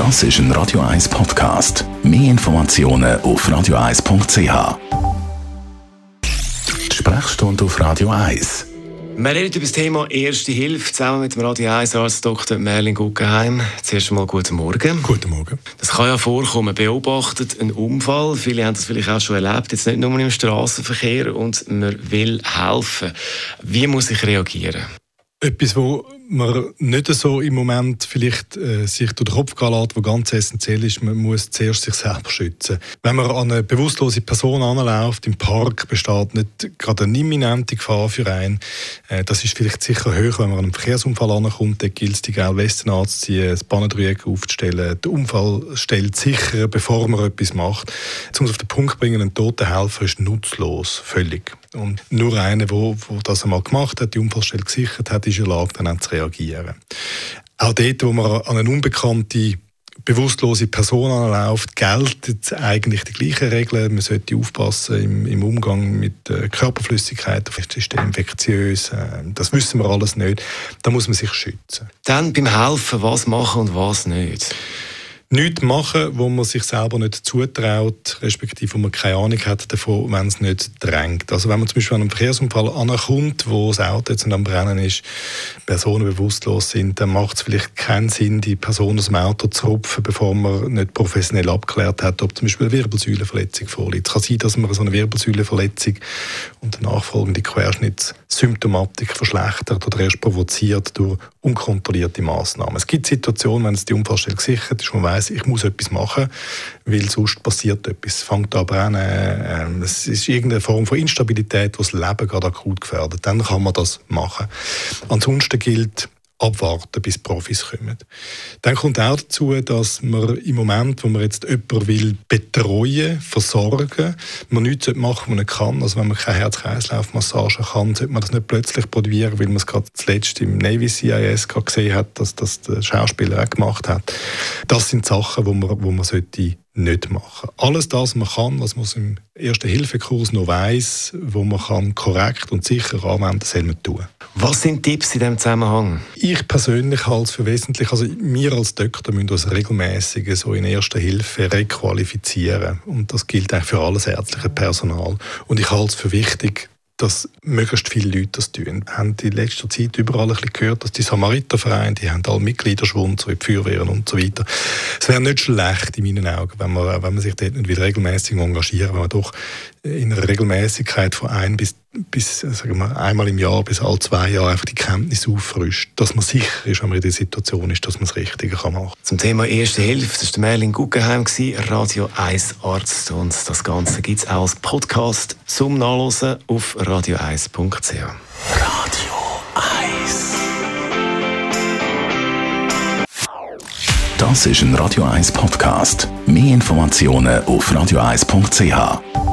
Das ist ein Radio 1 Podcast. Mehr Informationen auf radio1.ch. Die Sprechstunde auf Radio 1. Wir reden über das Thema Erste Hilfe zusammen mit dem Radio 1 Arzt Dr. Merlin Guggenheim. Zuerst einmal guten Morgen. Guten Morgen. Das kann ja vorkommen. Beobachtet einen Unfall. Viele haben das vielleicht auch schon erlebt. Jetzt nicht nur im Straßenverkehr und man will helfen. Wie muss ich reagieren? Etwas, wo man nicht so im Moment vielleicht äh, sich durch den Kopf gehen lässt, was ganz essentiell ist, man muss zuerst sich selber schützen. Wenn man an eine bewusstlose Person anläuft, im Park besteht nicht gerade eine imminente Gefahr für einen. Äh, das ist vielleicht sicher höher, wenn man an einen Verkehrsunfall ankommt, dann gilt es, die gelbe Westen anzuziehen, das Bahnendreieck aufzustellen, den Unfall stellt sicher, bevor man etwas macht. Um es auf den Punkt zu bringen, ein toter Helfer ist nutzlos, völlig. Und nur einer, der das einmal gemacht hat, die Unfallstelle gesichert hat, ist in der Lage, dann auch zu reagieren. Auch dort, wo man an eine unbekannte bewusstlose Person anläuft, gelten eigentlich die gleichen Regeln. Man sollte aufpassen im, im Umgang mit Körperflüssigkeit, vielleicht ist der infektiös. Äh, das wissen wir alles nicht. Da muss man sich schützen. Dann beim Helfen, was machen und was nicht? Nichts machen, wo man sich selber nicht zutraut, respektive wo man keine Ahnung hat davon, wenn es nicht drängt. Also wenn man zum Beispiel an einem Verkehrsunfall ankommt, wo das Auto jetzt am Brennen ist, Personen bewusstlos sind, dann macht es vielleicht keinen Sinn, die Person aus dem Auto zu rupfen, bevor man nicht professionell abgeklärt hat, ob zum Beispiel eine Wirbelsäulenverletzung vorliegt. Es kann sein, dass man so eine Wirbelsäulenverletzung und eine nachfolgende Querschnittssymptomatik verschlechtert oder erst provoziert durch unkontrollierte Maßnahmen. Es gibt Situationen, wenn es die Unfallstelle gesichert ist, man weiss, ich muss etwas machen, weil sonst passiert etwas. Es fängt an brennen, äh, es ist irgendeine Form von Instabilität, die das Leben gerade akut gefährdet. Dann kann man das machen. Ansonsten gilt, abwarten, bis Profis kommen. Dann kommt auch dazu, dass man im Moment, wo man jetzt jemanden will betreuen, versorgen, man nichts machen was man nicht kann. Also wenn man keine Herz-Kreislauf-Massage kann, sollte man das nicht plötzlich probieren, weil man es gerade zuletzt im Navy CIS gesehen hat, dass das der Schauspieler auch gemacht hat. Das sind Sachen, wo man, wo man sollte nicht machen. Alles das, was man kann, was man im Erste-Hilfe-Kurs noch weiss, wo man kann korrekt und sicher anwenden, soll man tun. Was sind Tipps in diesem Zusammenhang? Ich persönlich halte es für wesentlich, also wir als Doktor müssen uns regelmäßig so in Erster Hilfe requalifizieren und das gilt auch für alles ärztliche Personal. Und ich halte es für wichtig, dass möglichst viele Leute das tun. Wir haben in letzter Zeit überall ein bisschen gehört, dass die Samaritervereine, die haben alle Mitgliederschwund, so wie die Feuerwehren und so weiter. Es wäre nicht schlecht in meinen Augen, wenn man, wenn man sich dort nicht wieder regelmäßig engagiert, wenn man doch in einer Regelmäßigkeit von ein bis, bis sagen wir, einmal im Jahr bis alle zwei Jahre einfach die Kenntnis auffrischt, dass man sicher ist, wenn man in der Situation ist, dass man das Richtige kann machen kann. Zum Thema Erste Hilfe, das war Merlin Guggenheim, Radio 1 Arzt. Und das Ganze gibt es auch als Podcast zum Nachlesen auf radio1.ch. Radio 1. Das ist ein Radio 1 Podcast. Mehr Informationen auf radio1.ch.